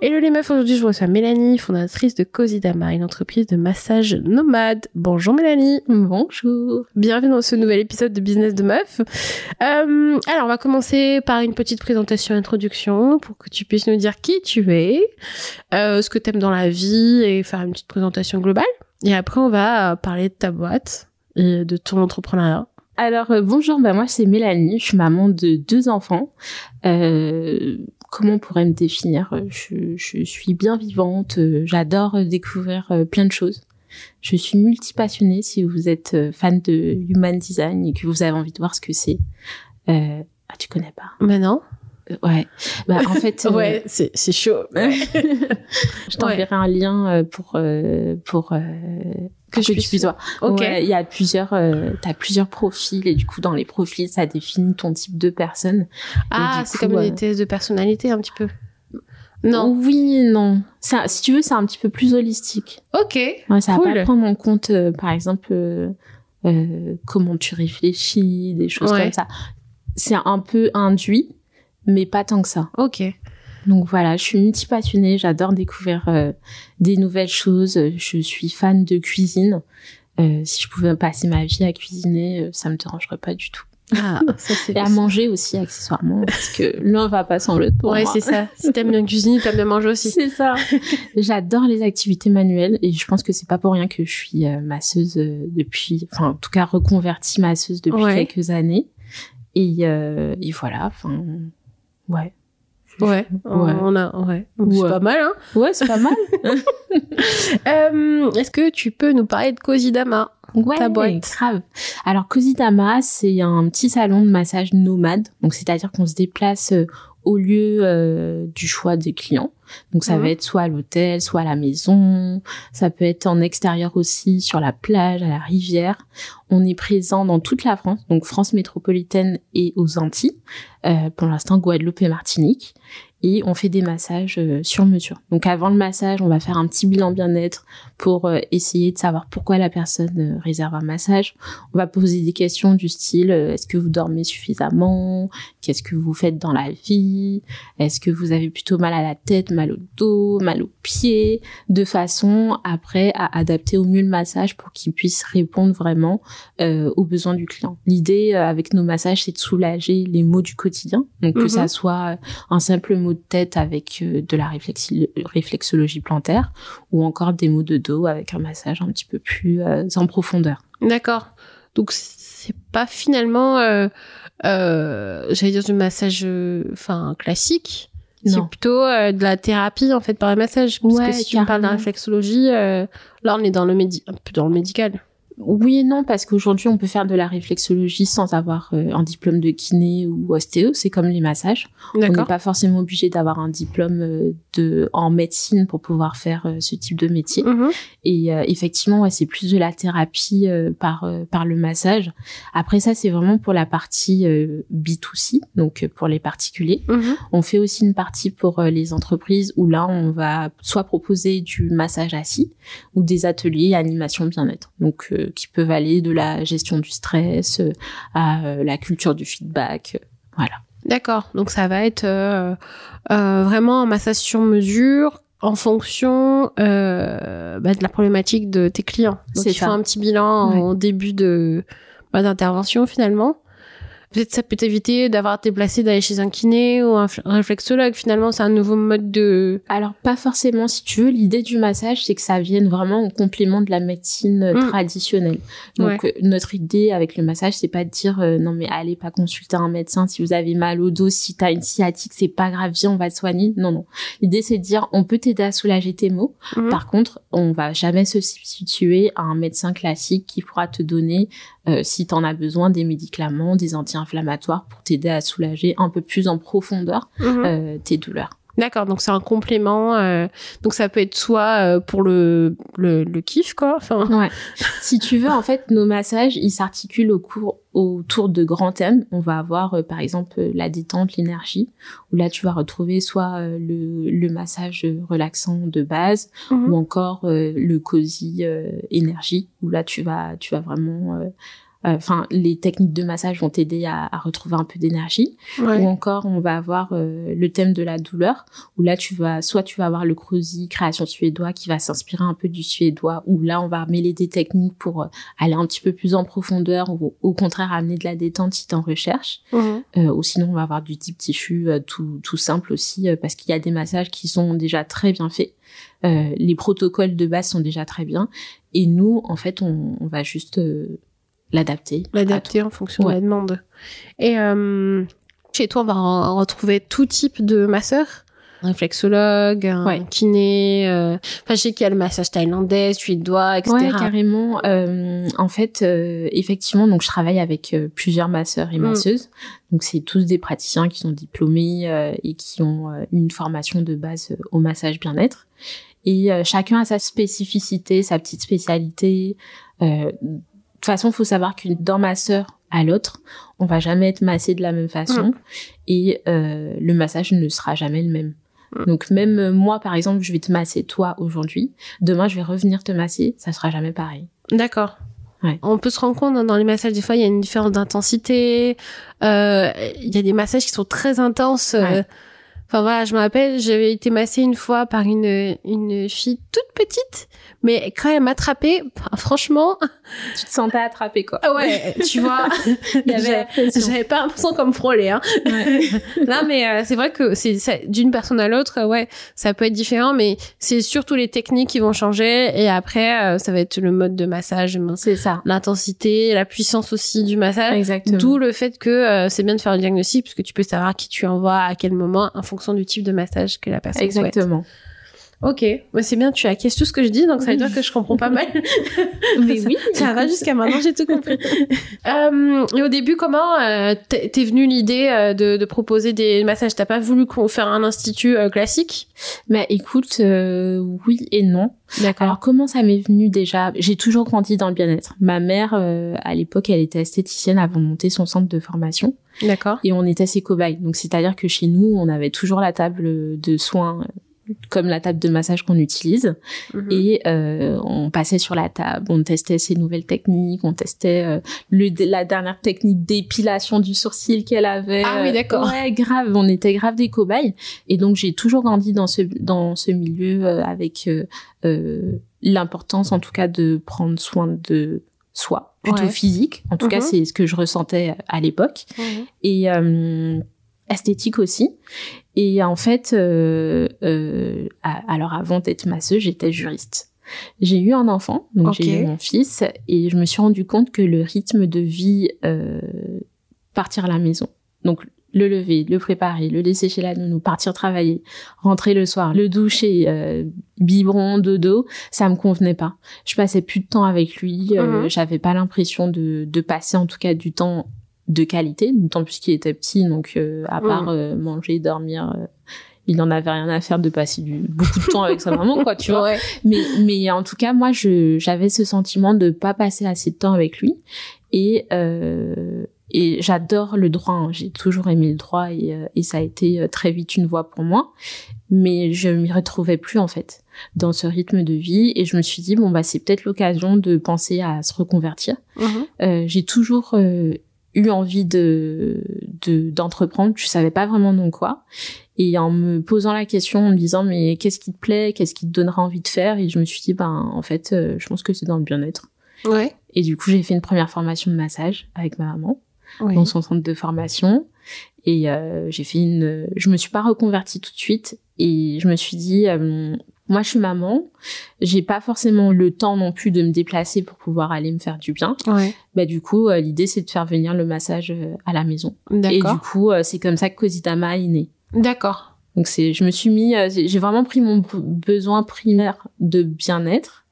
Hello les meufs, aujourd'hui je reçois Mélanie, fondatrice de Cosidama, une entreprise de massage nomade. Bonjour Mélanie. Bonjour. Bienvenue dans ce nouvel épisode de Business de Meuf. Euh, alors on va commencer par une petite présentation introduction pour que tu puisses nous dire qui tu es, euh, ce que tu aimes dans la vie et faire une petite présentation globale. Et après on va parler de ta boîte et de ton entrepreneuriat. Alors euh, bonjour, bah moi c'est Mélanie, je suis maman de deux enfants. Euh, comment on pourrait me définir je, je, suis bien vivante, euh, j'adore découvrir euh, plein de choses. Je suis multipassionnée si vous êtes euh, fan de human design et que vous avez envie de voir ce que c'est. Euh, ah, tu connais pas Mais non. Ouais. Bah, en fait, ouais, c'est c'est chaud. je t'enverrai ouais. un lien pour pour que, je puisse voir. Ok. Il y a plusieurs, euh, t'as plusieurs profils et du coup dans les profils ça définit ton type de personne. Ah, c'est comme des tests de personnalité un petit peu. Non. Oui, non. Ça, si tu veux, c'est un petit peu plus holistique. Ok. Ouais, ça cool. va pas prendre en compte, euh, par exemple, euh, comment tu réfléchis, des choses Ouais. comme ça. C'est un peu induit, mais pas tant que ça. Ok. Donc voilà, je suis multi-passionnée, j'adore découvrir euh, des nouvelles choses, je suis fan de cuisine. Euh, si je pouvais passer ma vie à cuisiner, euh, ça me dérangerait pas du tout. Ah, ça c'est. Et à manger aussi accessoirement, parce que l'un va pas sans l'autre pour ouais, moi. c'est ça. Si t'aimes bien cuisiner, t'aimes bien manger aussi. C'est ça. J'adore les activités manuelles et je pense que c'est pas pour rien que je suis euh, masseuse euh, depuis, enfin en tout cas reconvertie masseuse depuis Ouais. quelques années. Et, euh, et voilà, enfin ouais. Ouais, Ouais. on a, ouais. C'est pas mal, hein. Ouais, c'est pas mal. Euh, Est-ce que tu peux nous parler de Cosidama Ouais, Ta boîte? grave. Alors Cosidama, c'est un petit salon de massage nomade. Donc c'est-à-dire qu'on se déplace euh, au lieu euh, du choix des clients. Donc ça Mhm. va être soit à l'hôtel, soit à la maison. Ça peut être en extérieur aussi, sur la plage, à la rivière. On est présent dans toute la France, donc France métropolitaine et aux Antilles. Euh, pour l'instant, Guadeloupe et Martinique. Et on fait des massages euh, sur mesure. Donc avant le massage, on va faire un petit bilan bien-être pour euh, essayer de savoir pourquoi la personne euh, réserve un massage. On va poser des questions du style est-ce que vous dormez suffisamment? Qu'est-ce que vous faites dans la vie? Est-ce que vous avez plutôt mal à la tête, mal au dos, mal aux pieds? De façon après à adapter au mieux le massage pour qu'il puisse répondre vraiment euh, aux besoins du client. L'idée euh, avec nos massages, c'est de soulager les maux du quotidien. Donc que Mhm. ça soit euh, un simple mot de tête avec euh, de la réflexologie plantaire ou encore des maux de dos avec un massage un petit peu plus euh, en profondeur. D'accord. Donc c'est pas finalement, euh, euh, j'allais dire du massage, enfin classique. C'est plutôt euh, de la thérapie en fait par le massage. Parce Ouais, que si tu me parles de la carrément. réflexologie, là on est dans le médi un peu dans le médical. Oui et non, parce qu'aujourd'hui, on peut faire de la réflexologie sans avoir euh, un diplôme de kiné ou ostéo. C'est comme les massages. On n'est pas forcément obligé d'avoir un diplôme euh, de en médecine pour pouvoir faire euh, ce type de métier. Mhm. Et effectivement, ouais, c'est plus de la thérapie par par le massage. Après ça, c'est vraiment pour la partie euh, B2C, donc pour les particuliers. Mhm. On fait aussi une partie pour les entreprises où là, on va soit proposer du massage assis ou des ateliers animation bien-être. Donc, qui peuvent aller de la gestion du stress euh, à euh, la culture du feedback. euh, voilà. D'accord. Donc ça va être euh, euh, vraiment un massage sur mesure en fonction euh, bah, de la problématique de tes clients. Donc faut ça. un petit bilan en début de bah, d'intervention finalement. Peut-être ça peut t'éviter d'avoir à te déplacer d'aller chez un kiné ou un, réflexologue. Finalement, c'est un nouveau mode de. Alors pas forcément. Si tu veux, l'idée du massage, c'est que ça vienne vraiment en complément de la médecine euh, Mm. traditionnelle. Donc euh, notre idée avec le massage, c'est pas de dire euh, non mais allez pas consulter un médecin si vous avez mal au dos, si t'as une sciatique, c'est pas grave, viens on va te soigner. Non non. L'idée c'est de dire on peut t'aider à soulager tes maux. Mhm. Par contre, on va jamais se substituer à un médecin classique qui pourra te donner, euh, si tu en as besoin, des médicaments, des anti-inflammatoires pour t'aider à soulager un peu plus en profondeur Mhm. euh, tes douleurs. D'accord, donc c'est un complément. euh, donc ça peut être soit euh, pour le, le le kiff quoi. Enfin. Ouais. si tu veux, en fait, nos massages, ils s'articulent au cours, autour de grands thèmes. On va avoir, euh, par exemple, la détente, l'énergie, où là, tu vas retrouver soit euh, le, le massage relaxant de base, Mhm. ou encore euh, le cosy euh, énergie où là tu vas tu vas vraiment enfin les techniques de massage vont t'aider à, à retrouver un peu d'énergie Ouais. ou encore on va avoir euh, le thème de la douleur où là tu vas soit tu vas avoir le cosy création suédois qui va s'inspirer un peu du suédois où là on va mêler des techniques pour euh, aller un petit peu plus en profondeur ou au contraire amener de la détente si t'en recherches Mhm. euh, ou sinon, on va avoir du type tissu euh, tout, tout simple aussi, euh, parce qu'il y a des massages qui sont déjà très bien faits. Euh, les protocoles de base sont déjà très bien. Et nous, en fait, on, on va juste euh, l'adapter. L'adapter en fonction de la demande. Et euh, chez toi, on va en- retrouver tout type de masseurs. Un réflexologue, un Ouais. kiné. euh, Enfin, je sais qu'il y a le massage thaïlandais, suédois, etc. Ouais, carrément. Euh, en fait, euh, effectivement, donc je travaille avec euh, plusieurs masseurs et Mm. masseuses. Donc c'est tous des praticiens qui sont diplômés euh, et qui ont euh, une formation de base au massage bien-être. Et euh, chacun a sa spécificité, sa petite spécialité. De toute façon, faut savoir qu'une d'un masseur à l'autre, on va jamais être massé de la même façon et euh, le massage ne sera jamais le même. Mm. Donc même euh, moi, par exemple, je vais te masser toi aujourd'hui. Demain, je vais revenir te masser. Ça sera jamais pareil. D'accord. Ouais. On peut se rendre compte hein, dans les massages, des fois, il y a une différence d'intensité. Euh, Il y a des massages qui sont très intenses. euh. Enfin voilà, je me rappelle, j'avais été massée une fois par une une fille toute petite, mais quand elle m'attrapait, bah, franchement, Tu te sentais attrapé quoi. ah ouais, tu vois, j'avais pas l'impression comme frôler. Hein. Ouais. non, mais euh, c'est vrai que c'est d'une personne à l'autre, euh, ouais, ça peut être différent, mais c'est surtout les techniques qui vont changer, et après, euh, ça va être le mode de massage, C'est ça. l'intensité, la puissance aussi du massage. Exactement. D'où le fait que euh, c'est bien de faire un diagnostic puisque tu peux savoir qui tu envoies à quel moment en fonction du type de massage que la personne souhaite. Ok, ouais, c'est bien, tu acquiesces tout ce que je dis, donc ça veut dire que je comprends pas mal. Mais oui. ça va jusqu'à maintenant, j'ai tout compris. euh, et au début, comment euh, t'es venue l'idée euh, de, de proposer des massages? T'as pas voulu qu'on faire un institut euh, classique? Mais écoute, euh, oui et non. D'accord. Alors comment ça m'est venu déjà? J'ai toujours grandi dans le bien-être. Ma mère, euh, à l'époque, elle était esthéticienne avant de monter son centre de formation. D'accord. et on était ses cobayes. Donc c'est-à-dire que chez nous, on avait toujours la table de soins comme la table de massage qu'on utilise Mhm. et euh, on passait sur la table, on testait ses nouvelles techniques, on testait euh, le, la dernière technique d'épilation du sourcil qu'elle avait. Ah oui, d'accord. Ouais, grave, on était grave des cobayes et donc j'ai toujours grandi dans ce dans ce milieu euh, avec euh, euh, l'importance en tout cas de prendre soin de soi, plutôt Ouais. physique. En tout cas, Mhm. c'est ce que je ressentais à l'époque Mhm. et euh, esthétique aussi. Et en fait, euh, euh, alors avant d'être masseuse, j'étais juriste. J'ai eu un enfant, donc j'ai eu mon fils, et je me suis rendu compte que le rythme de vie, euh, partir à la maison, donc le lever, le préparer, le laisser chez la nounou, partir travailler, rentrer le soir, le doucher, euh, biberon, dodo, ça me convenait pas. Je passais plus de temps avec lui, euh, Mhm. j'avais pas l'impression de, de passer en tout cas du temps de qualité, d'autant plus qu'il était petit, donc euh, à part euh, manger, dormir, euh, il n'en avait rien à faire de passer du, beaucoup de temps avec sa maman, quoi, tu vois. Ouais. Mais, mais en tout cas, moi, je, j'avais ce sentiment de pas passer assez de temps avec lui. Et, euh, et j'adore le droit. hein. J'ai toujours aimé le droit et, euh, et ça a été euh, très vite une voie pour moi. Mais je m'y retrouvais plus, en fait, dans ce rythme de vie. Et je me suis dit, bon, bah, c'est peut-être l'occasion de penser à se reconvertir. Mhm. Euh, j'ai toujours euh, eu envie de de- d'entreprendre. Je savais pas vraiment dans quoi. Et en me posant la question, en me disant mais qu'est-ce qui te plaît, qu'est-ce qui te donnera envie de faire, et je me suis dit ben en fait, euh, je pense que c'est dans le bien-être. Ouais. Et du coup, j'ai fait une première formation de massage avec ma maman. oui. dans son centre de formation. Et euh, j'ai fait une, je me suis pas reconvertie tout de suite et je me suis dit, euh, moi je suis maman, j'ai pas forcément le temps non plus de me déplacer pour pouvoir aller me faire du bien. Ouais. Bah du coup euh, l'idée c'est de faire venir le massage euh, à la maison. Et du coup euh, c'est comme ça que Cositama est né. D'accord. Donc c'est, je me suis mis, j'ai vraiment pris mon besoin primaire de bien-être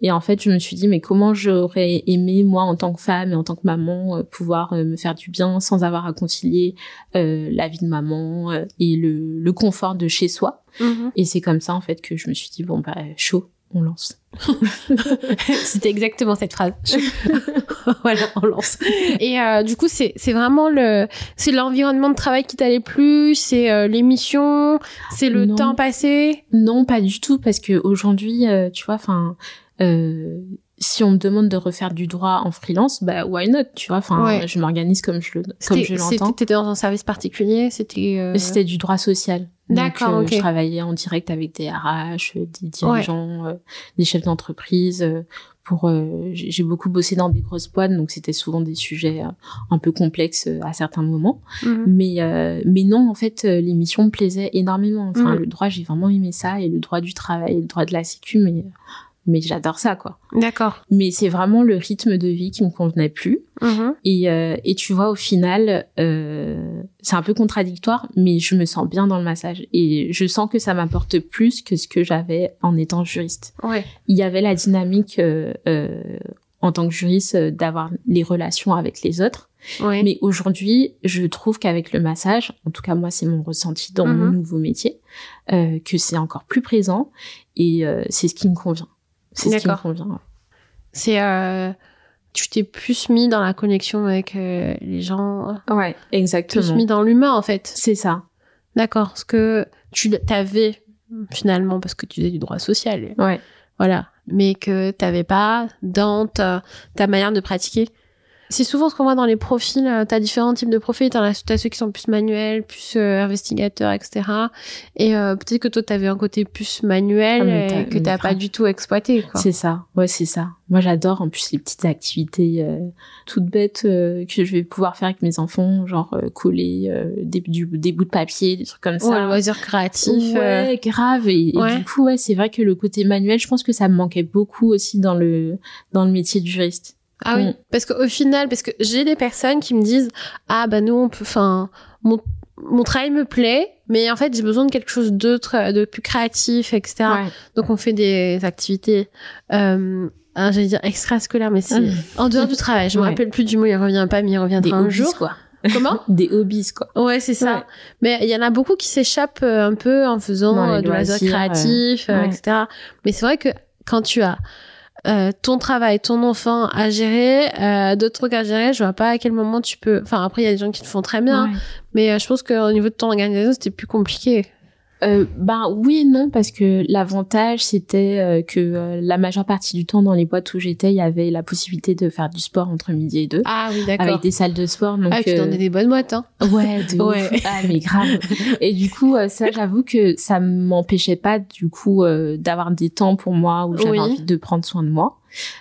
et en fait, je me suis dit, mais comment j'aurais aimé, moi, en tant que femme et en tant que maman, euh, pouvoir euh, me faire du bien sans avoir à concilier euh, la vie de maman et le, le, confort de chez soi. Mm-hmm. Et c'est comme ça, en fait, que je me suis dit, bon, bah, chaud, on lance. C'était exactement cette phrase. voilà, on lance. Et euh, du coup, c'est c'est vraiment le c'est l'environnement de travail qui t'allait plus, c'est euh, l'émission, c'est le Non. temps passé? Non, pas du tout, parce que aujourd'hui, euh, tu vois, enfin, euh, si on me demande de refaire du droit en freelance, bah why not, tu vois, enfin, Ouais. je m'organise comme je le comme C'était- je c'était- l'entends. T'étais dans un service particulier, c'était. C'était du droit social. Donc, D'accord, euh. Je travaillais en direct avec des RH, euh, des dirigeants, euh, des chefs d'entreprise. euh, pour, euh, j'ai beaucoup bossé dans des grosses boîtes, donc c'était souvent des sujets un peu complexes à certains moments. mhm. Mais euh, mais non, en fait, l'émission me plaisait énormément. Enfin, Mhm. le droit, j'ai vraiment aimé ça, et le droit du travail, le droit de la sécu, mais mais j'adore ça, quoi. D'accord. Mais c'est vraiment le rythme de vie qui me convenait plus. Mhm. Et, euh, et tu vois, au final, euh, c'est un peu contradictoire, mais je me sens bien dans le massage. Et je sens que ça m'apporte plus que ce que j'avais en étant juriste. Ouais. Il y avait la dynamique euh, en tant que juriste d'avoir les relations avec les autres. Ouais. Mais aujourd'hui, je trouve qu'avec le massage, en tout cas moi c'est mon ressenti dans mon Mhm. nouveau métier, que c'est encore plus présent et c'est ce qui me convient. C'est ce qui me convient. C'est euh, tu t'es plus mis dans la connexion avec euh, les gens, Ouais, plus exactement. mis dans l'humain en fait. C'est ça. D'accord. Parce que tu t'avais finalement parce que tu faisais du droit social. Ouais. Voilà. Mais que t'avais pas dans ta, ta manière de pratiquer. C'est souvent ce qu'on voit dans les profils. euh, T'as différents types de profils. T'en as, t'as ceux qui sont plus manuels, plus euh, investigateurs, etc. Et euh, peut-être que toi, t'avais un côté plus manuel Ah, et t'as- que t'as pas du tout exploité. C'est ça, ouais, c'est ça. Moi, j'adore en plus les petites activités euh, toutes bêtes euh, que je vais pouvoir faire avec mes enfants, genre euh, coller euh, des, du- des bouts de papier, des trucs comme Ouais, ça. le loisir créatif. euh, Ouais, grave. Et, et Ouais. du coup, ouais, c'est vrai que le côté manuel, je pense que ça me manquait beaucoup aussi dans le dans le métier de juriste. Ah oui, Mm. parce qu'au final, parce que j'ai des personnes qui me disent ah bah nous on peut, enfin mon mon travail me plaît, mais en fait j'ai besoin de quelque chose d'autre, euh, de plus créatif, etc. Ouais. Donc on fait des activités, euh, j'allais dire extrascolaires, mais c'est Mm. en dehors du travail. Je me rappelle plus du mot, il revient pas, mais il Des reviendra un hobbies, jour. quoi. Comment Des hobbies, quoi. Ouais, c'est ça. Ouais. Mais il y en a beaucoup qui s'échappent euh, un peu en faisant de loisirs créatifs, etc. Mais c'est vrai que quand tu as euh, ton travail, ton enfant à gérer, euh, d'autres trucs à gérer, je vois pas à quel moment tu peux. Enfin, après, il y a des gens qui le font très bien, Ouais. mais euh, je pense qu'au niveau de ton organisation, c'était plus compliqué. Euh, ben oui et non parce que l'avantage c'était euh, que euh, la majeure partie du temps dans les boîtes où j'étais il y avait la possibilité de faire du sport entre midi et deux Ah oui, d'accord. avec des salles de sport donc Ah, tu donnais des bonnes boîtes, hein. ouais de Ouais. ouf. ah mais grave et du coup ça j'avoue que ça m'empêchait pas du coup d'avoir des temps pour moi où j'avais Oui. envie de prendre soin de moi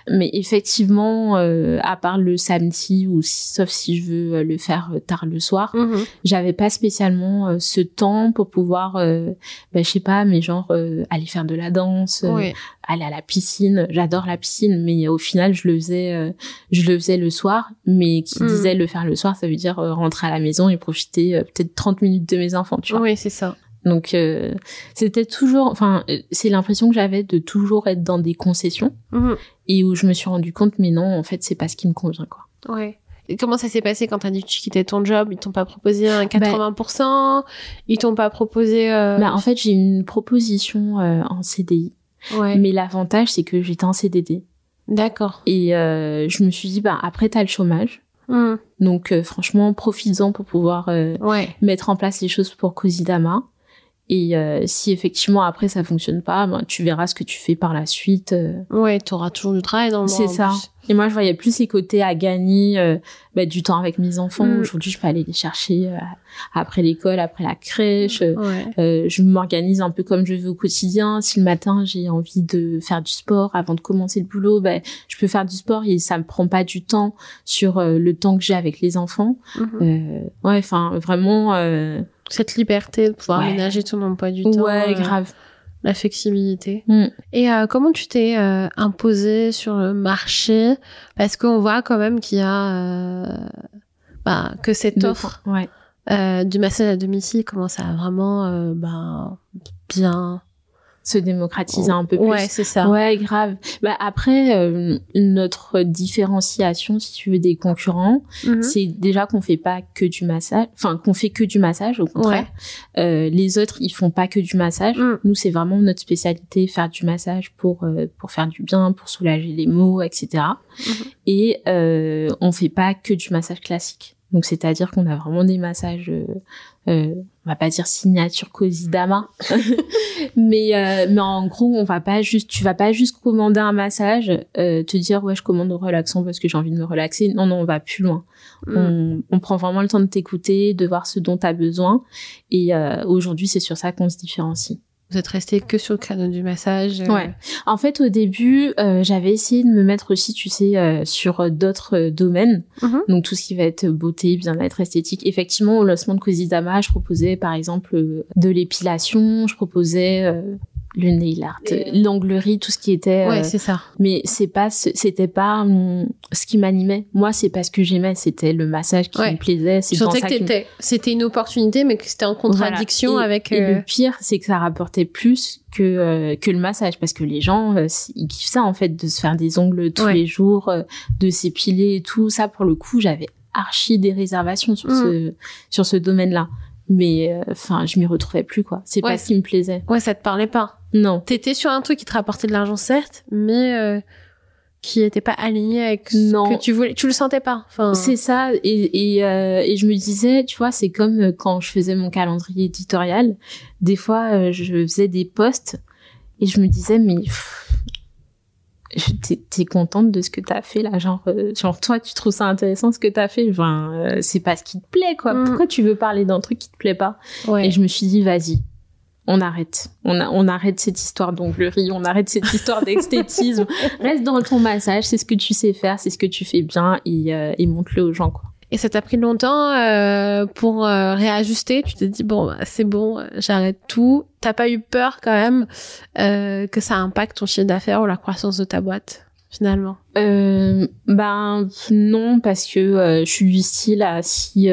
mais effectivement euh, à part le samedi ou si- sauf si je veux euh, le faire euh, tard le soir Mhm. j'avais pas spécialement euh, ce temps pour pouvoir euh, bah, je sais pas mais genre aller faire de la danse aller à la piscine j'adore la piscine mais au final je le faisais je le faisais le soir mais qui Mm. disait le faire le soir ça veut dire rentrer à la maison et profiter peut-être 30 minutes de mes enfants tu vois Oui, c'est ça. Donc euh, c'était toujours enfin euh, c'est l'impression que j'avais de toujours être dans des concessions Mhm. et où je me suis rendu compte mais non en fait c'est pas ce qui me convient quoi Ouais. Et comment ça s'est passé quand t'as dit que tu quittais ton job? Ils t'ont pas proposé un 80% Ils t'ont pas proposé... Euh... bah en fait j'ai une proposition euh, en CDI ouais. mais l'avantage c'est que j'étais en CDD D'accord. et euh, je me suis dit bah après t'as le chômage Mhm. donc euh, franchement profites-en pour pouvoir euh, Ouais. mettre en place les choses pour Cosidama. Et euh, si effectivement après ça fonctionne pas, ben, tu verras ce que tu fais par la suite. euh. Ouais, t'auras toujours du travail dans le C'est ça, plus. Et moi, je voyais plus les côtés à gagner euh, bah, du temps avec mes enfants. Mm. Aujourd'hui, je peux aller les chercher euh, après l'école, après la crèche. Ouais. euh, je m'organise un peu comme je veux au quotidien. Si le matin j'ai envie de faire du sport avant de commencer le boulot, ben je peux faire du sport et ça me prend pas du temps sur euh, le temps que j'ai avec les enfants. Euh, ouais, enfin vraiment. Cette liberté de pouvoir Ouais. aménager ton emploi du temps. ouais, euh, grave. La flexibilité. Mm. Et euh, comment tu t'es euh, imposé sur le marché? Parce qu'on voit quand même qu'il y a euh, bah, que cette offre Ouais. euh, du massage à domicile commence à vraiment euh, ben, bien. Se démocratiser un peu plus. Ouais, c'est ça. Ouais, grave. Bah après, euh, notre différenciation, si tu veux, des concurrents, Mhm. c'est déjà qu'on fait pas que du massage, enfin qu'on fait que du massage au contraire. Euh, les autres, ils font pas que du massage. Mm. Nous, c'est vraiment notre spécialité, faire du massage pour euh, pour faire du bien, pour soulager les maux, etc. Mhm. Et euh, on fait pas que du massage classique. Donc c'est-à-dire qu'on a vraiment des massages, euh, on va pas dire signature Cosidama, mais euh, mais en gros on va pas juste, tu vas pas juste commander un massage, euh, te dire ouais je commande relaxant parce que j'ai envie de me relaxer. Non non on va plus loin. Mm. On, on prend vraiment le temps de t'écouter, de voir ce dont tu as besoin. Et euh, aujourd'hui c'est sur ça qu'on se différencie. Vous êtes resté que sur le créneau du massage. euh, Ouais. En fait, au début, euh, j'avais essayé de me mettre aussi, tu sais, euh, sur euh, d'autres euh, domaines. Mhm. Donc tout ce qui va être beauté, bien-être, esthétique. Effectivement, au lancement de Cosidama, je proposais par exemple de l'épilation, je proposais euh, le nail art, Et, euh, l'anglerie, tout ce qui était. euh, Ouais, c'est ça. mais c'est pas, ce- c'était pas hum, ce qui m'animait. Moi, c'est pas ce que j'aimais. C'était le massage qui Ouais. me plaisait. Je sentais que c'était une opportunité, mais que c'était en contradiction Voilà. Et- avec. Et euh, le pire, c'est que ça rapportait plus que euh, que le massage, parce que les gens, euh, ils kiffent ça en fait, de se faire des ongles tous Ouais. les jours, euh, de s'épiler et tout. Ça, pour le coup, j'avais archi des réservations sur Mm. ce sur ce domaine-là. Mais euh, enfin, je m'y retrouvais plus quoi. C'est Ouais. pas ce qui me plaisait. Ouais, ça te parlait pas. Non. T'étais sur un truc qui te rapportait de l'argent, certes, mais euh, qui était pas aligné avec ce Non. que tu voulais. Tu le sentais pas. Enfin, C'est ça, et, et, euh, et je me disais, tu vois, c'est comme euh, quand je faisais mon calendrier éditorial. Des fois, je faisais des posts et je me disais, mais t'es contente de ce que t'as fait là, genre, euh, genre toi, tu trouves ça intéressant ce que t'as fait, enfin, euh, c'est pas ce qui te plaît, quoi. Mm. Pourquoi tu veux parler d'un truc qui te plaît pas? Ouais. Et je me suis dit, vas-y. On arrête. On, a, on arrête cette histoire d'onglerie, on arrête cette histoire d'esthétisme. Reste dans ton massage, c'est ce que tu sais faire, c'est ce que tu fais bien et, euh, et montre-le aux gens, quoi. Et ça t'a pris longtemps euh, pour euh, réajuster? Tu t'es dit bon, bah, c'est bon, j'arrête tout. T'as pas eu peur quand même que ça impacte ton chiffre d'affaires ou la croissance de ta boîte finalement? Ben non parce que je suis du style à si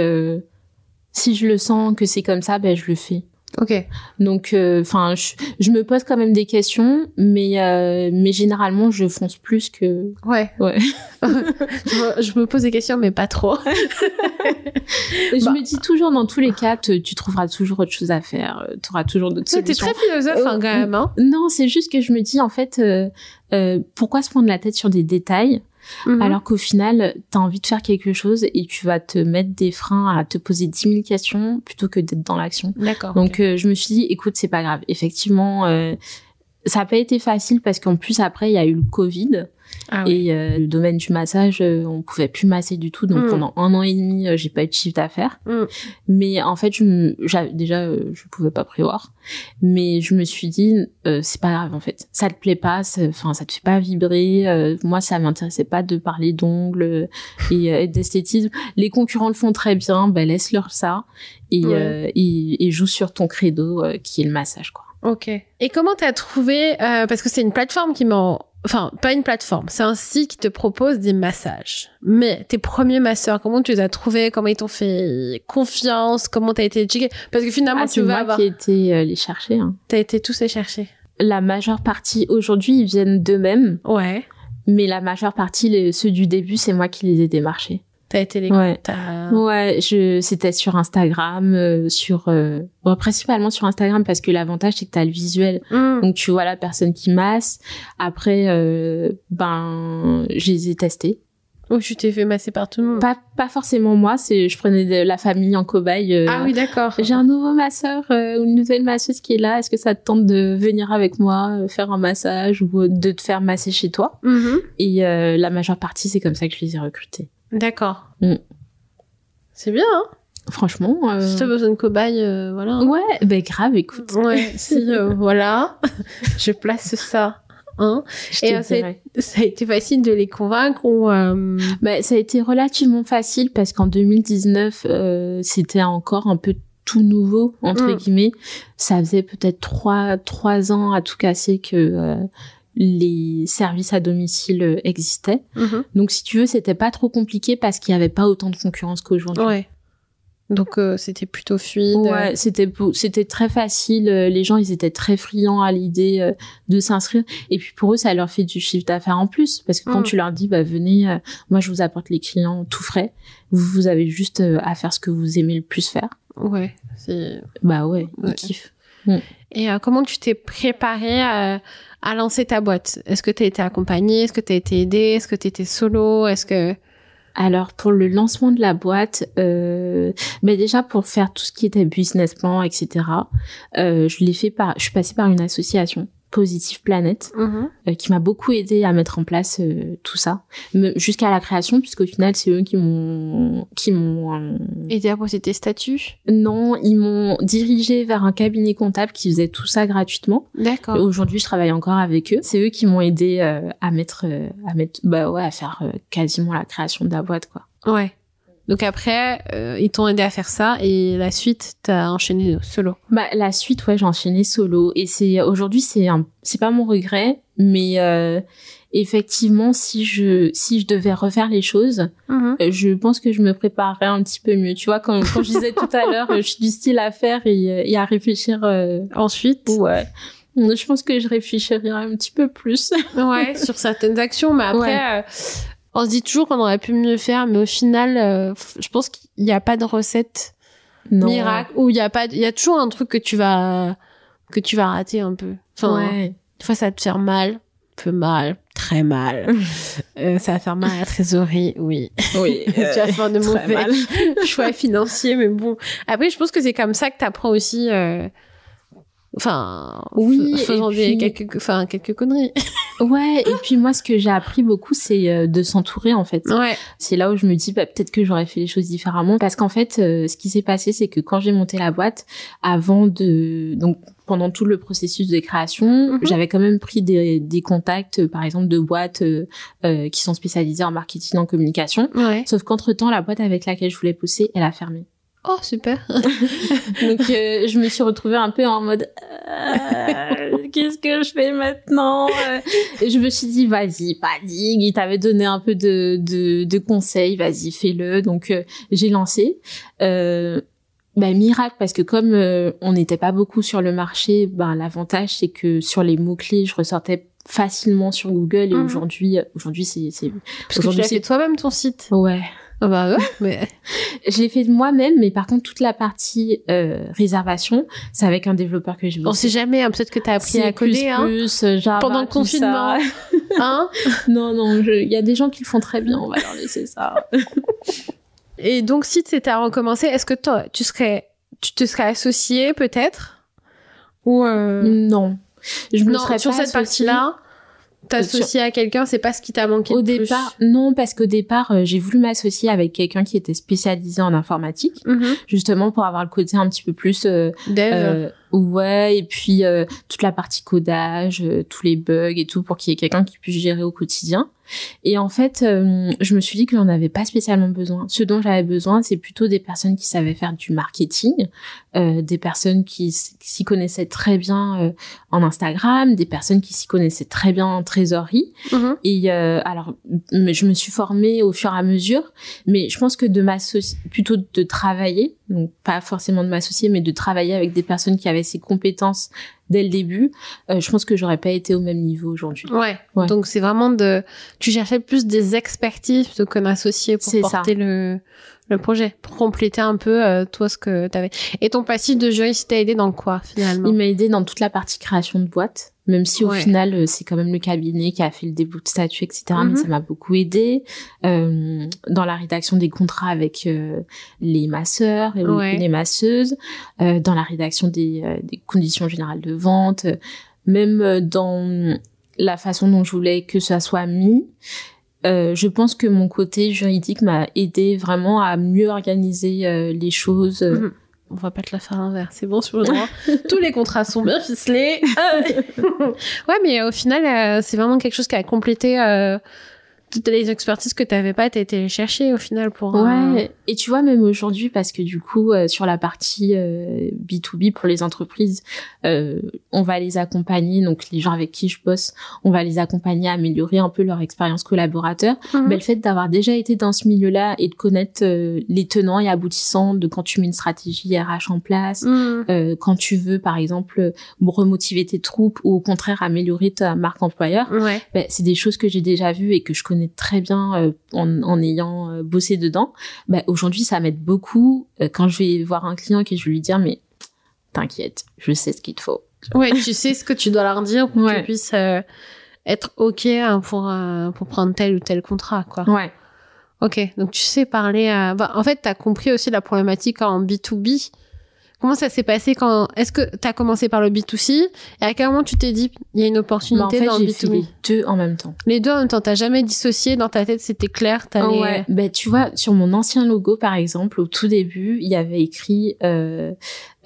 si je le sens que c'est comme ça ben je le fais Ok. donc enfin je, je me pose quand même des questions mais euh, mais généralement je fonce plus que Ouais. ouais je, me, je me pose des questions, mais pas trop. je Bah. me dis toujours dans tous les cas te- tu trouveras toujours autre chose à faire tu auras toujours d'autres T'es solutions très philosophe hein, Euh, quand même. Hein non c'est juste que je me dis en fait euh, euh, pourquoi se prendre la tête sur des détails Mhm. alors qu'au final, t'as envie de faire quelque chose et tu vas te mettre des freins à te poser 10 000 questions plutôt que d'être dans l'action. D'accord. Donc euh, je me suis dit, écoute, c'est pas grave. Effectivement, euh, ça n'a pas été facile parce qu'en plus après, il y a eu le Covid Ah ouais. et euh, le domaine du massage, euh, on pouvait plus masser du tout. Donc Mm. pendant un an et demi, euh, j'ai pas eu de chiffre d'affaires. Mm. Mais en fait, je me- j'avais- déjà, euh, je pouvais pas prévoir. Mais je me suis dit, euh, c'est pas grave en fait. Ça te plaît pas, enfin ça te fait pas vibrer. euh, moi, ça m'intéressait pas de parler d'ongles et, d'esthétisme. Les concurrents le font très bien, ben laisse-leur ça et, Ouais. euh, et, et joue sur ton credo euh, qui est le massage quoi. Ok. Et comment t'as trouvé euh, Parce que c'est une plateforme qui m'en... Enfin, pas une plateforme, c'est un site qui te propose des massages. Mais tes premiers masseurs, comment tu les as trouvés? Comment ils t'ont fait confiance? Comment t'as été checké Parce que finalement, Ah, tu c'est vas moi avoir... qui ai été euh, les chercher. Hein. T'as été tous les chercher. La majeure partie aujourd'hui, ils viennent d'eux-mêmes, Ouais. mais la majeure partie, les, ceux du début, c'est moi qui les ai démarchés. T'as été les... Ouais. Ouais, je c'était sur Instagram, euh, sur euh, bon, principalement sur Instagram parce que l'avantage c'est que t'as le visuel, Hmm. donc tu vois la personne qui masse. Après, euh, ben, je les ai testés. Ou tu t'es fait masser par tout le monde Pas, pas forcément moi, c'est je prenais de la famille en cobaye. euh, Ah oui, d'accord. J'ai un nouveau masseur euh, ou une nouvelle masseuse qui est là. Est-ce que ça te tente de venir avec moi euh, faire un massage ou euh, de te faire masser chez toi? Mhm. Et euh, la majeure partie, c'est comme ça que je les ai recrutés. D'accord. Mm. C'est bien, hein Franchement. euh, Si t'as besoin de cobaye, euh, voilà. Ouais, ben grave, écoute. Ouais, si, euh, voilà, je place ça. Hein Je Et euh, c'est- dirai. ça a été facile de les convaincre ou... euh, Bah, ça a été relativement facile parce qu'en 2019, euh, c'était encore un peu tout nouveau entre Mm. guillemets. Ça faisait peut-être trois trois ans à tout casser que les services à domicile euh, existaient. mhm. Donc si tu veux, c'était pas trop compliqué parce qu'il y avait pas autant de concurrence qu'aujourd'hui. Ouais. Donc euh, c'était plutôt fluide. Ouais, c'était très facile. euh, Les gens, ils étaient très friands à l'idée euh, de s'inscrire. Et puis pour eux, ça leur fait du chiffre d'affaires en plus, parce que quand Mm. tu leur dis, bah venez, euh, moi je vous apporte les clients tout frais. Vous, vous avez juste euh, à faire ce que vous aimez le plus faire. Ouais. c'est- Bah ouais, Ouais. ils kiffent. Et euh, comment tu t'es préparé à, à lancer ta boîte? Est-ce que tu as été accompagnée? Est-ce que tu as été aidée? Est-ce que tu étais solo? Est-ce que... Alors pour le lancement de la boîte, euh, bah déjà pour faire tout ce qui était business plan, etc. Euh, je l'ai fait par, je suis passée par une association. Positive Planète, Mhm. euh, qui m'a beaucoup aidé à mettre en place euh, tout ça jusqu'à la création puisqu'au final c'est eux qui m'ont qui m'ont euh, Aider à poser tes statuts non ils m'ont dirigé vers un cabinet comptable qui faisait tout ça gratuitement D'accord. aujourd'hui je travaille encore avec eux c'est eux qui m'ont aidé à mettre à mettre bah ouais à faire quasiment la création de la boîte quoi Ouais. Donc après, euh, ils t'ont aidé à faire ça et la suite, t'as enchaîné solo. bah la suite ouais j'ai enchaîné solo et c'est aujourd'hui c'est un c'est pas mon regret mais euh, effectivement si je si je devais refaire les choses Mhm. Euh, je pense que je me préparerais un petit peu mieux. Tu vois, quand, quand je disais tout à l'heure, je suis du style à faire et, et à réfléchir. euh, Ensuite, ouais. Je pense que je réfléchirais un petit peu plus. ouais, sur certaines actions, mais après, euh, on se dit toujours qu'on aurait pu mieux faire, mais au final, euh, je pense qu'il n'y a pas de recette Non. miracle ou il y a pas, il y a toujours un truc que tu vas que tu vas rater un peu. Enfin, ouais. des fois, ça va te faire mal, peu mal, très mal. Euh, ça va faire mal à la trésorerie, oui. Oui. tu vas faire de très mauvais choix financiers, mais bon. Après, je pense que c'est comme ça que t'apprends aussi. euh, Enfin, Oui, faisant des puis- quelques, enfin quelques conneries. Ouais. Et puis moi, ce que j'ai appris beaucoup, c'est euh, de s'entourer en fait. Ouais. C'est là où je me dis bah, peut-être que j'aurais fait les choses différemment parce qu'en fait euh, ce qui s'est passé c'est que quand j'ai monté la boîte avant de donc pendant tout le processus de création Mhm. j'avais quand même pris des, des contacts par exemple de boîtes euh, euh, qui sont spécialisées en marketing en communication Ouais. sauf qu'entre temps la boîte avec laquelle je voulais pousser elle a fermé Oh super. donc euh, je me suis retrouvée un peu en mode euh, qu'est-ce que je fais maintenant Euh, et je me suis dit vas-y panique il t'avait donné un peu de de, de conseils vas-y fais-le donc euh, j'ai lancé euh, bah, miracle parce que comme euh, on n'était pas beaucoup sur le marché ben l'avantage c'est que sur les mots clés je ressortais facilement sur Google et Mhm. aujourd'hui aujourd'hui c'est c'est Parce que tu l'as c'est- fait toi-même ton site. ouais Ah bah ouais. Mais je l'ai fait moi-même, mais par contre toute la partie euh, réservation, c'est avec un développeur que j'ai on sait jamais. hein, Peut-être que t'as appris à coder, hein. Java, Pendant le confinement. hein non, non, je- il y a des gens qui le font très bien. On va leur laisser ça. Et donc, si c'était à recommencer, est-ce que toi, tu serais, tu te serais associé peut-être? Ou euh, non, je me non serais sur pas cette partie-là, t'associer à quelqu'un, c'est pas ce qui t'a manqué Au plus. départ, non, parce qu'au départ, euh, j'ai voulu m'associer avec quelqu'un qui était spécialisé en informatique, Mhm. justement pour avoir le côté un petit peu plus euh, Dev. Euh, ouais, et puis euh, toute la partie codage, euh, tous les bugs et tout, pour qu'il y ait quelqu'un qui puisse gérer au quotidien. Et en fait, euh, je me suis dit que j'en avais pas spécialement besoin. Ce dont j'avais besoin, c'est plutôt des personnes qui savaient faire du marketing, euh, des personnes qui s'y connaissaient très bien euh, en Instagram, des personnes qui s'y connaissaient très bien en trésorerie. Mhm. Et euh, alors, je me suis formée au fur et à mesure, mais je pense que de m'associer, plutôt de travailler, donc pas forcément de m'associer, mais de travailler avec des personnes qui avaient ces compétences dès le début, euh, je pense que j'aurais pas été au même niveau aujourd'hui. Ouais. Ouais. Donc c'est vraiment de, tu cherchais plus des expertises plutôt qu'un associé pour ça. porter le le projet, pour compléter un peu euh, toi ce que t'avais. Et ton passif de juriste t'a aidé dans quoi finalement? Il m'a aidé dans toute la partie création de boîte, même si au Ouais. final euh, c'est quand même le cabinet qui a fait le début de statut, etc. Mhm. Mais ça m'a beaucoup aidé euh, dans la rédaction des contrats avec les masseurs et Ouais. les masseuses, dans la rédaction des, des conditions générales de vente, même euh, dans la façon dont je voulais que ça soit mis. Euh, je pense que mon côté juridique m'a aidé vraiment à mieux organiser euh, les choses. Mhm. On va pas te la faire à l'envers, c'est bon sur le droit. Tous les contrats sont bien ficelés. Ouais, mais au final, euh, c'est vraiment quelque chose qui a complété les expertises que t'avais pas, t'as été les chercher au final pour. Ouais, et tu vois même aujourd'hui parce que du coup euh, sur la partie euh, B2B pour les entreprises, euh, on va les accompagner donc les gens avec qui je bosse, on va les accompagner à améliorer un peu leur expérience collaborateur. Mhm. Ben, le fait d'avoir déjà été dans ce milieu-là et de connaître euh, les tenants et aboutissants de quand tu mets une stratégie RH en place, euh, quand tu veux par exemple euh, remotiver tes troupes ou au contraire améliorer ta marque employeur, Ouais. ben, c'est des choses que j'ai déjà vues et que je connais très bien euh, en, en ayant euh, bossé dedans. Ben, aujourd'hui, ça m'aide beaucoup euh, quand je vais voir un client et que je vais lui dire mais t'inquiète, je sais ce qu'il te faut. Ouais, tu sais ce que tu dois leur dire pour Ouais. qu'ils puissent euh, être ok hein, pour euh, pour prendre tel ou tel contrat, quoi. Ouais. Ok, donc tu sais parler à... bah, en fait, t'as compris aussi la problématique en B2B. Comment ça s'est passé quand... Est-ce que t'as commencé par le B2C et à quel moment tu t'es dit il y a une en opportunité fait, dans le j'ai fait B2B les deux en même temps. Les deux en même temps, t'as jamais dissocié dans ta tête, c'était clair, t'allais... Ouais. Ben, tu vois, sur mon ancien logo, par exemple, au tout début, il y avait écrit euh,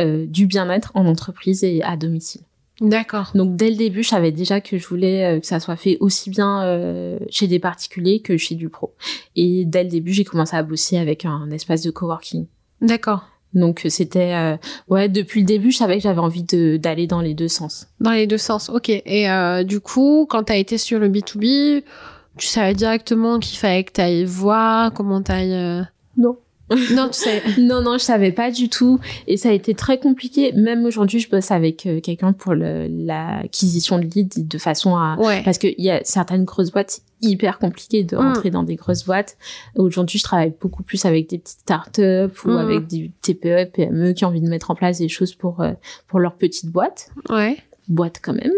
euh, du bien-être en entreprise et à domicile. D'accord. Donc dès le début, je savais déjà que je voulais euh, que ça soit fait aussi bien euh, chez des particuliers que chez du pro. Et dès le début, j'ai commencé à bosser avec un espace de coworking. D'accord. Donc euh, c'était euh, ouais depuis le début, je savais que j'avais envie de d'aller dans les deux sens. Dans les deux sens, ok. Et euh, du coup, quand t'as été sur le B2B, tu savais directement qu'il fallait que t'ailles voir, comment t'ailles... euh, Non. non, tu sais... Non non, je savais pas du tout et ça a été très compliqué. Même aujourd'hui, je bosse avec euh, quelqu'un pour l'acquisition de leads de façon à Ouais. parce qu'il y a certaines grosses boîtes c'est hyper compliqué de Mm. rentrer dans des grosses boîtes. Aujourd'hui, je travaille beaucoup plus avec des petites startups ou Mm. avec des TPE, PME qui ont envie de mettre en place des choses pour euh, pour leur petite boîte, Ouais. Boîte quand même.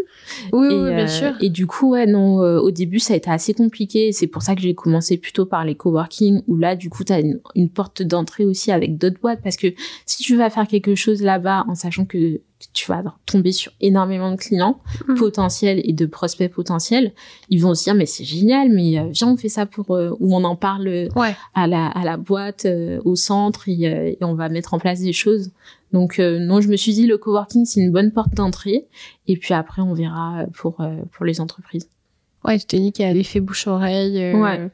Oui, et, oui, bien euh, sûr. et du coup, ouais, non, euh, au début, ça a été assez compliqué. C'est pour ça que j'ai commencé plutôt par les coworking, où là, du coup, tu as une, une porte d'entrée aussi avec d'autres boîtes. Parce que si tu vas faire quelque chose là-bas, en sachant que tu vas tomber sur énormément de clients Mhm. potentiels et de prospects potentiels, ils vont se dire, mais c'est génial, mais euh, viens, on fait ça pour... euh, ou on en parle Ouais. à la, à la boîte, euh, au centre, et, euh, et on va mettre en place des choses. Donc euh, non, je me suis dit le coworking c'est une bonne porte d'entrée, et puis après on verra pour euh, pour les entreprises. Ouais, je t'ai dit qu'il y a l'effet bouche-oreille. euh, Ouais.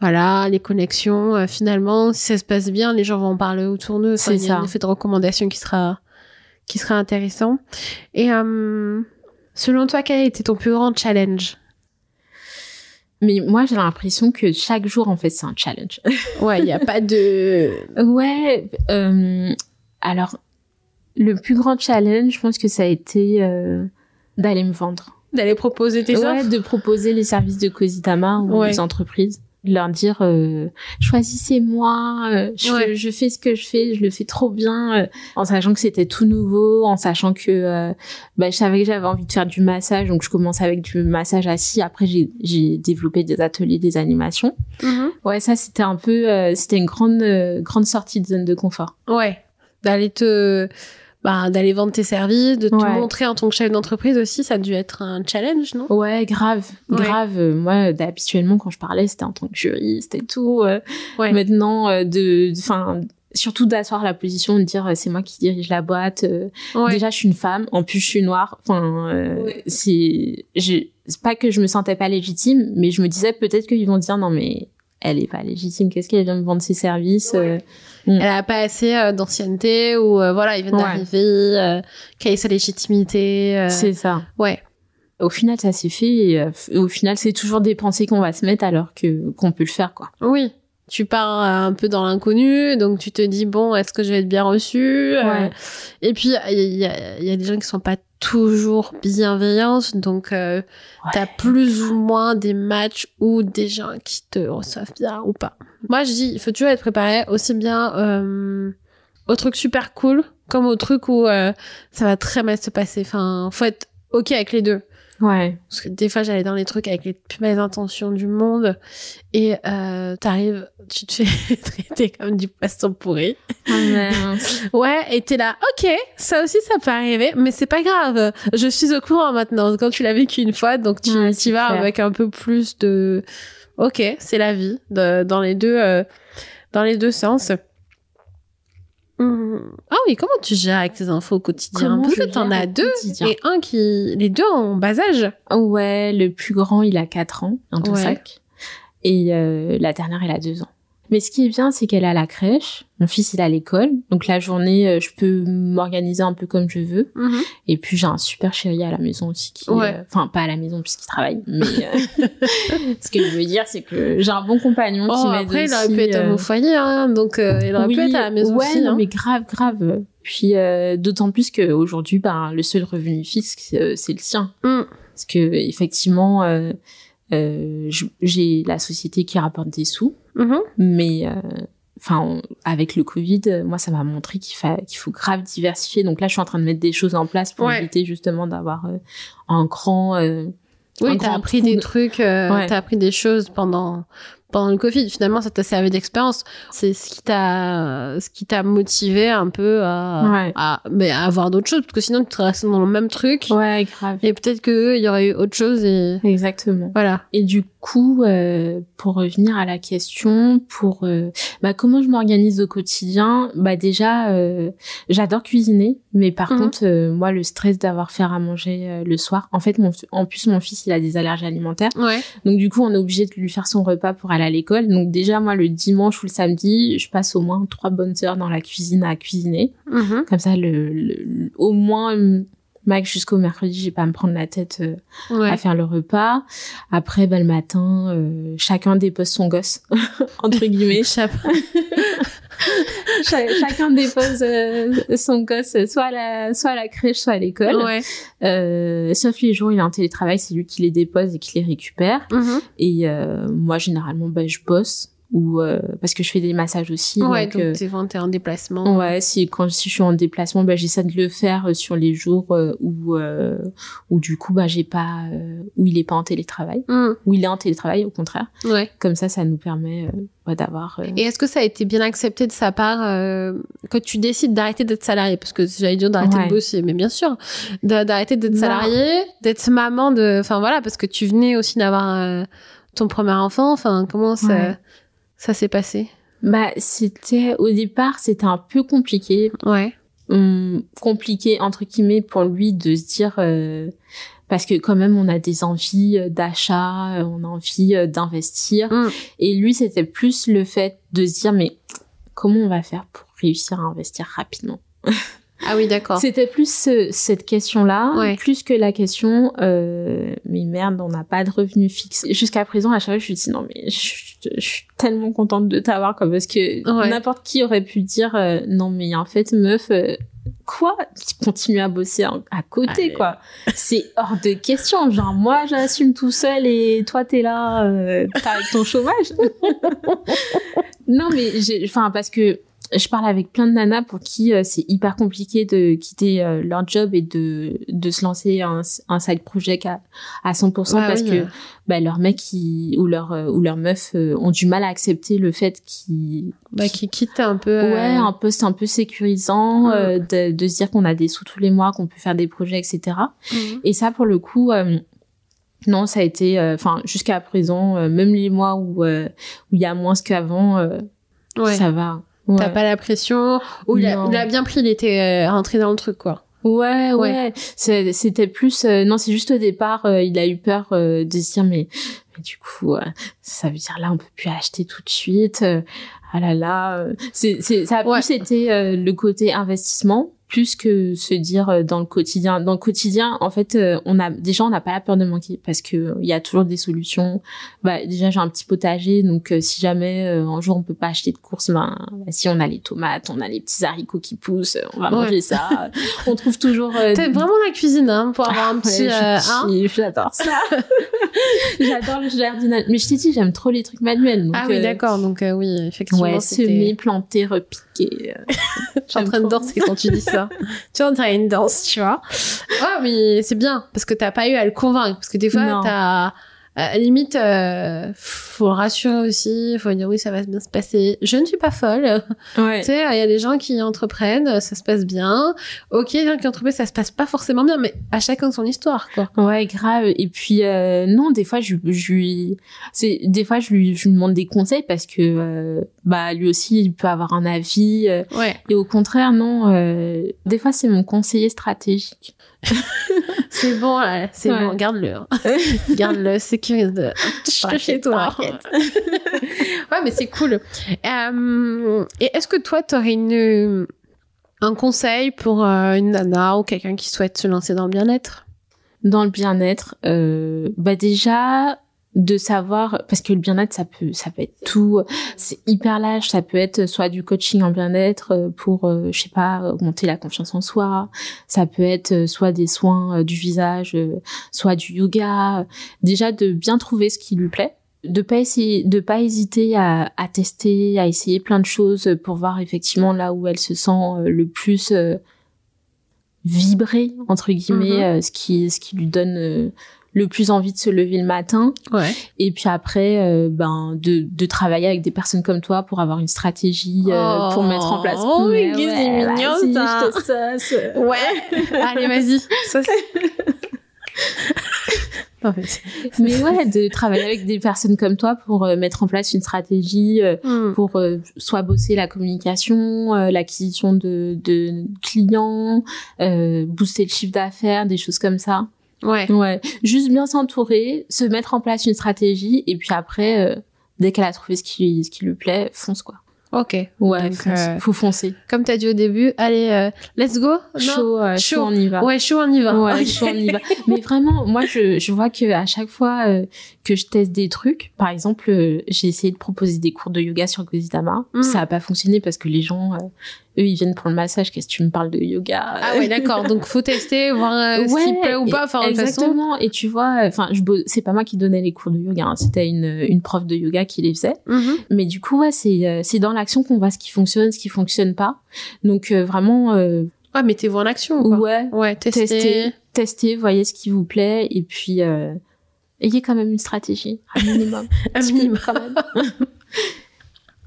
Voilà, les connexions. finalement, si ça se passe bien, les gens vont en parler autour d'eux. Enfin, C'est il y a ça. un effet de recommandation qui sera, qui sera intéressant. Et selon toi, quel a été ton plus grand challenge? Mais moi j'ai l'impression que chaque jour en fait c'est un challenge. Ouais, il n'y a pas de... ouais. euh, alors le plus grand challenge, je pense que ça a été euh, d'aller me vendre. D'aller proposer tes ouais, offres de proposer les services de Cositama aux Ouais. entreprises. De leur dire euh, choisissez-moi, euh, je, Ouais. fais, je fais ce que je fais, je le fais trop bien, en sachant que c'était tout nouveau, en sachant que bah, je savais que j'avais envie de faire du massage, donc je commence avec du massage assis. Après j'ai développé des ateliers, des animations. Mhm. Ouais, ça c'était un peu, c'était une grande grande sortie de zone de confort. Ouais. D'aller te... Bah, d'aller vendre tes services, de te Ouais. montrer en tant que chef d'entreprise aussi, ça a dû être un challenge, non? Ouais, grave, Ouais. grave. Euh, Moi, habituellement, quand je parlais, c'était en tant que juriste et tout. euh, Ouais. Maintenant, euh, de, enfin, surtout d'asseoir la position, de dire euh, c'est moi qui dirige la boîte. euh, Ouais. Déjà, je suis une femme. En plus, je suis noire. Enfin, euh, c'est pas que je me sentais pas légitime, mais je me disais peut-être qu'ils vont dire non mais elle est pas légitime. Qu'est-ce qu'elle vient me vendre ses services euh, Elle a pas assez euh, d'ancienneté ou euh, voilà, il vient Ouais. d'arriver, quelle est sa légitimité. C'est ça. Ouais. Au final, ça s'est fait. Et, au final, c'est toujours des pensées qu'on va se mettre alors que qu'on peut le faire quoi. Oui. Tu pars un peu dans l'inconnu, donc tu te dis bon, est-ce que je vais être bien reçu Ouais. Et puis il y, a- il y a des gens qui sont pas toujours bienveillante, donc euh, t'as plus ou moins des matchs ou des gens qui te reçoivent bien ou pas. Moi, je dis, il faut toujours être préparé aussi bien euh, au truc super cool comme au truc où euh, ça va très mal se passer. Enfin, faut être ok avec les deux. Ouais. Parce que des fois, j'allais dans les trucs avec les plus belles intentions du monde et euh, t'arrives, tu te fais traiter comme du poisson pourri. Mince. Ouais, et t'es là, ok, ça aussi, ça peut arriver, mais c'est pas grave. Je suis au courant maintenant. Quand tu l'as vécu une fois, donc tu Ouais, y vas clair. avec un peu plus de, ok, c'est la vie, de- dans les deux, euh, dans les deux sens. Hum. Ah oui, comment tu gères avec tes infos au quotidien? Comment Parce que t'en as deux et un qui, les deux en bas âge. Ouais, le plus grand, il a 4 ans, bientôt Ouais. 5. Et euh, la dernière, elle a 2 ans. Mais ce qui est bien, c'est qu'elle est à la crèche. Mon fils, il est à l'école. Donc la journée, euh, je peux m'organiser un peu comme je veux. Et puis j'ai un super chéri à la maison aussi qui... Ouais. euh, Enfin, pas à la maison puisqu'il travaille. Mais euh, ce que je veux dire, c'est que j'ai un bon compagnon qui Oh, m'aide après, il aurait pu être euh, au foyer, hein, donc il aurait pu être à la maison ouais, aussi. non, hein. mais grave, grave. Puis d'autant plus qu'aujourd'hui, ben, le seul revenu fixe, c'est le sien. Mm. Parce que effectivement, euh, j'ai la société qui rapporte des sous, Mhm. mais euh, enfin, avec le Covid, euh, moi, ça m'a montré qu'il fa- qu'il faut grave diversifier. Donc là, je suis en train de mettre des choses en place pour Ouais. éviter justement d'avoir euh, un grand. euh, Oui, t'as appris des de- trucs, euh, Ouais. t'as appris des choses pendant pendant le Covid. Finalement, ça t'a servi d'expérience. C'est ce qui t'a ce qui t'a motivé un peu à, Ouais. à mais à avoir d'autres choses parce que sinon tu serais resté dans le même truc Ouais, grave. et peut-être que il y aurait eu autre chose et Exactement. voilà. Et du coup, euh, pour revenir à la question, pour euh, bah, comment je m'organise au quotidien, bah déjà, euh, j'adore cuisiner, mais par Mhm. contre, moi, le stress d'avoir fait à manger le soir, en fait, mon, en plus, mon fils, il a des allergies alimentaires, Ouais. donc du coup, on est obligé de lui faire son repas pour aller à l'école. Donc déjà, moi, le dimanche ou le samedi, je passe au moins trois bonnes heures dans la cuisine à cuisiner. Mhm. Comme ça, le, le- le- au moins, max jusqu'au mercredi, j'ai pas à me prendre la tête. euh, Ouais. à faire le repas. Après, bah, le matin, euh, chacun dépose son gosse, entre guillemets. Chacun dépose euh, son gosse, soit à la, soit à la crèche, soit à l'école. Ouais. Euh, sauf les jours où il est en télétravail, c'est lui qui les dépose et qui les récupère. Mhm. Et euh, moi, généralement, bah, je bosse ou euh, parce que je fais des massages aussi. Ouais, donc, donc euh, t'es en déplacement. Ouais, si quand si je suis en déplacement, bah, j'essaie de le faire euh, sur les jours euh, où euh, où du coup bah j'ai pas où il est pas en télétravail, Mhm. où il est en télétravail au contraire. Ouais. Comme ça, ça nous permet bah, d'avoir. Et est-ce que ça a été bien accepté de sa part euh, que tu décides d'arrêter d'être salarié? Parce que j'allais dire d'arrêter Ouais. de bosser, mais bien sûr, d'a- d'arrêter d'être salarié, d'être maman de... Enfin voilà, parce que tu venais aussi d'avoir euh, ton premier enfant. Enfin, comment ça, Ouais. Ça s'est passé? Bah, c'était au départ, c'était un peu compliqué, Ouais. Hum, compliqué entre guillemets pour lui de se dire euh, parce que quand même on a des envies euh, d'achat, euh, on a envie d'investir, Mm. et lui c'était plus le fait de se dire mais comment on va faire pour réussir à investir rapidement? Ah oui, d'accord. C'était plus ce- cette question-là, Ouais. plus que la question, euh, mais merde, on n'a pas de revenus fixes. Jusqu'à présent, à chaque fois, je me suis dit, non, mais je, je- je suis tellement contente de t'avoir, quoi, parce que Ouais. n'importe qui aurait pu dire, euh, non, mais en fait, meuf, euh, quoi? Tu continues à bosser à côté, Allez. quoi. C'est hors de question. Genre, moi, j'assume tout seul et toi, t'es là, euh, t'as avec ton chômage. non, mais j'ai, enfin, parce que je parle avec plein de nanas pour qui euh, c'est hyper compliqué de quitter euh, leur job et de, de se lancer un, un side project à, à 100% Ouais, parce oui, que bah, leur mec ils- ou leur euh, ou leur meuf euh, ont du mal à accepter le fait qu'ils Bah, qui quitte un peu... euh, ouais un poste un peu sécurisant Mm. euh, de, de se dire qu'on a des sous tous les mois qu'on peut faire des projets etc Mhm. et ça pour le coup euh, non ça a été euh, enfin jusqu'à présent euh, même les mois où euh, où il y a moins qu'avant euh, Ouais. ça va T'as Ouais. pas la pression Ou il a, il a bien pris, il était euh, rentré dans le truc, quoi. Ouais, Ouais. C'était plus. euh, non, c'est juste au départ, euh, il a eu peur euh, de se dire, mais, mais du coup, euh, ça veut dire là, on peut plus acheter tout de suite. euh, ah là là. euh, c'est, ça a Ouais. plus été euh, le côté investissement. Plus que se dire euh, dans le quotidien. Dans le quotidien, en fait, euh, on a déjà on n'a pas la peur de manquer parce que il y a toujours des solutions. Bah déjà j'ai un petit potager, donc si jamais un jour on peut pas acheter de courses, ben bah, si on a les tomates, on a les petits haricots qui poussent, on va manger ça. on trouve toujours. T'es vraiment la cuisine hein, pour avoir un petit. Ouais, j'adore ça. j'adore le jardinage, mais je t'ai dit j'aime trop les trucs manuels. ah oui d'accord, donc oui effectivement. Ouais, semer, planter, repiquer. je suis en train de danser quand tu dis ça. Tu vois, une danse, tu vois. Ouais, mais c'est bien parce que t'as pas eu à le convaincre. Parce que des fois t'as à limite, euh, faut rassurer aussi, faut dire oui, ça va bien se passer. Je ne suis pas folle. Ouais. Tu sais, il y a des gens qui entreprennent, ça se passe bien. Ok, il y a qui entreprennent, ça se passe pas forcément bien, mais à chacun son histoire, quoi. Ouais, grave. Et puis, euh, non, des fois, je, je lui, c'est, des fois, je lui, je lui demande des conseils parce que, euh, bah, lui aussi, il peut avoir un avis. Euh, ouais. Et au contraire, non, euh, des fois, c'est mon conseiller stratégique. c'est bon, c'est bon, garde-le. Hein. garde-le, sécurise chez toi. ouais, mais c'est cool. Euh, et est-ce que toi, tu aurais une, un conseil pour euh, une nana ou quelqu'un qui souhaite se lancer dans le bien-être? Dans le bien-être, euh, bah déjà, de savoir parce que le bien-être ça peut ça peut être tout. C'est hyper large ça peut être soit du coaching en bien-être euh, pour euh, je sais pas augmenter la confiance en soi. Ça peut être euh, soit des soins du visage soit du yoga. Déjà de bien trouver ce qui lui plaît. De pas essayer de pas hésiter à, à tester à essayer plein de choses pour voir effectivement là où elle se sent le plus vibrer entre guillemets mm-hmm. ce qui ce qui lui donne le plus envie de se lever le matin. Ouais. Et puis après, euh, ben de, de travailler avec des personnes comme toi pour avoir une stratégie euh, pour mettre en place. Oh, mais ouais, c'est mignon ça. ouais. Allez, vas-y. mais, ouais, de travailler avec des personnes comme toi pour euh, mettre en place une stratégie, hmm. pour soit bosser la communication, l'acquisition de, de clients, booster le chiffre d'affaires, des choses comme ça. Ouais. Ouais. Juste bien s'entourer, se mettre en place une stratégie et puis après, euh, dès qu'elle a trouvé ce qui, ce qui lui plaît, fonce quoi. Ok. Ouais, euh, faut foncer. Comme t'as dit au début, allez, euh, let's go. Chaud, chaud, on y va. Ouais, chaud, on y va. Ouais, chaud, on y va. Mais vraiment, moi, je, je vois que à chaque fois que je teste des trucs, par exemple, j'ai essayé de proposer des cours de yoga sur Gozidama. Mm. Ça a pas fonctionné parce que les gens eux ils viennent pour le massage qu'est-ce que tu me parles de yoga? Ah ouais d'accord. Donc faut tester voir euh, ce qui plaît ou pas enfin exactement. Et tu vois enfin je c'est pas moi qui donnais les cours de yoga hein. c'était une une prof de yoga qui les faisait. Mm-hmm. mais du coup ouais c'est euh, c'est dans l'action qu'on voit ce qui fonctionne ce qui fonctionne pas. Donc euh, vraiment euh, ouais mettez-vous en action quoi. ouais. Ouais testez testez voyez ce qui vous plaît. Et puis ayez quand même une stratégie un minimum. Un minimum. quand même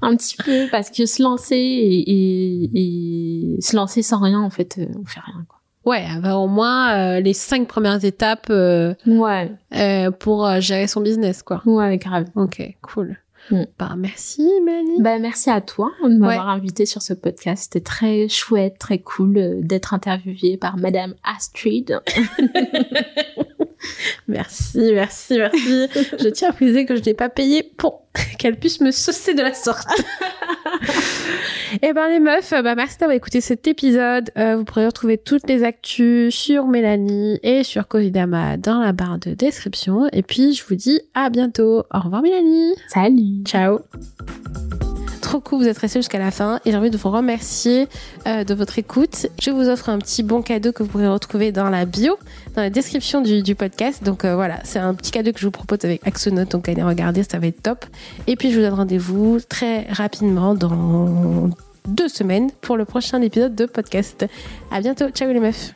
un petit peu parce que se lancer et, et, se lancer sans rien en fait euh, on fait rien quoi. Ouais bah, au moins euh, les cinq premières étapes euh, ouais. euh, pour gérer son business quoi. Ouais grave. Ok cool. Mm. bah merci Mélanie bah merci à toi de m'avoir invité sur ce podcast. C'était très chouette très cool d'être interviewée par Madame Astrid merci, merci, merci. je tiens à préciser que je n'ai pas payé pour qu'elle puisse me saucer de la sorte. Eh ben les meufs, bah merci d'avoir écouté cet épisode. Euh, vous pourrez retrouver toutes les actus sur Mélanie et sur Covidama dans la barre de description. Et puis je vous dis à bientôt. Au revoir Mélanie. Salut. Ciao trop cool, vous êtes restés jusqu'à la fin et j'ai envie de vous remercier euh, de votre écoute. Je vous offre un petit bon cadeau que vous pourrez retrouver dans la bio, dans la description du, podcast. Donc euh, voilà, c'est un petit cadeau que je vous propose avec Axonote, donc allez regarder, ça va être top. Et puis je vous donne rendez-vous très rapidement dans deux semaines pour le prochain épisode de podcast. À bientôt, ciao les meufs